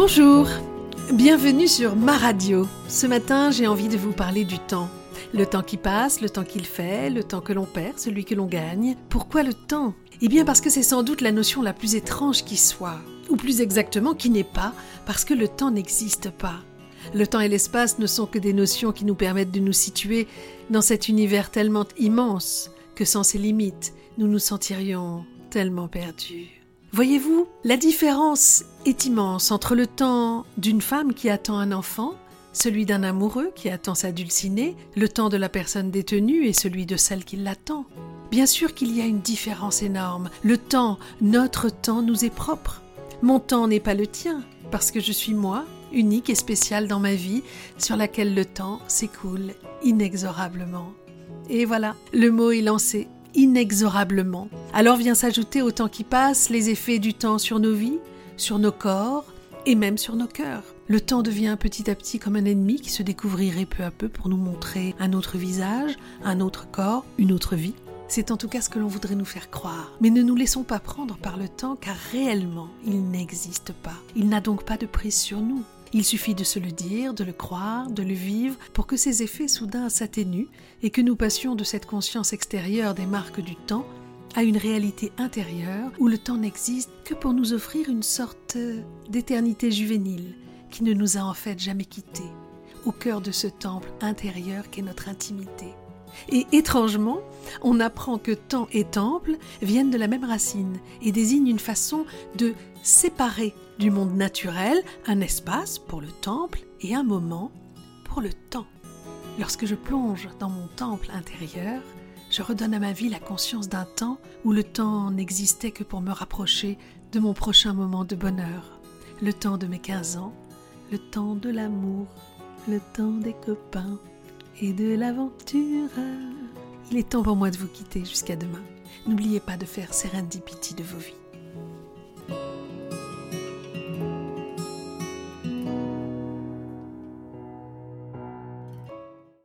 Bonjour, bienvenue sur ma radio. Ce matin, j'ai envie de vous parler du temps. Le temps qui passe, le temps qu'il fait, le temps que l'on perd, celui que l'on gagne. Pourquoi le temps? Eh bien parce que c'est sans doute la notion la plus étrange qui soit, ou plus exactement qui n'est pas, parce que le temps n'existe pas. Le temps et l'espace ne sont que des notions qui nous permettent de nous situer dans cet univers tellement immense que sans ces limites, nous nous sentirions tellement perdus. Voyez-vous, la différence est immense entre le temps d'une femme qui attend un enfant, celui d'un amoureux qui attend sa dulcinée, le temps de la personne détenue et celui de celle qui l'attend. Bien sûr qu'il y a une différence énorme. Le temps, notre temps, nous est propre. Mon temps n'est pas le tien, parce que je suis moi, unique et spéciale dans ma vie, sur laquelle le temps s'écoule inexorablement. Et voilà, le mot est lancé inexorablement. Alors vient s'ajouter au temps qui passe les effets du temps sur nos vies, sur nos corps et même sur nos cœurs. Le temps devient petit à petit comme un ennemi qui se découvrirait peu à peu pour nous montrer un autre visage, un autre corps, une autre vie. C'est en tout cas ce que l'on voudrait nous faire croire. Mais ne nous laissons pas prendre par le temps car réellement il n'existe pas. Il n'a donc pas de prise sur nous. Il suffit de se le dire, de le croire, de le vivre, pour que ces effets soudain s'atténuent et que nous passions de cette conscience extérieure des marques du temps à une réalité intérieure où le temps n'existe que pour nous offrir une sorte d'éternité juvénile qui ne nous a en fait jamais quittés, au cœur de ce temple intérieur qu'est notre intimité. Et étrangement, on apprend que temps et temple viennent de la même racine et désignent une façon de séparer du monde naturel un espace pour le temple et un moment pour le temps. Lorsque je plonge dans mon temple intérieur, je redonne à ma vie la conscience d'un temps où le temps n'existait que pour me rapprocher de mon prochain moment de bonheur, le temps de mes 15 ans, le temps de l'amour, le temps des copains et de l'aventure. Il est temps pour moi de vous quitter jusqu'à demain. N'oubliez pas de faire serendipity de vos vies.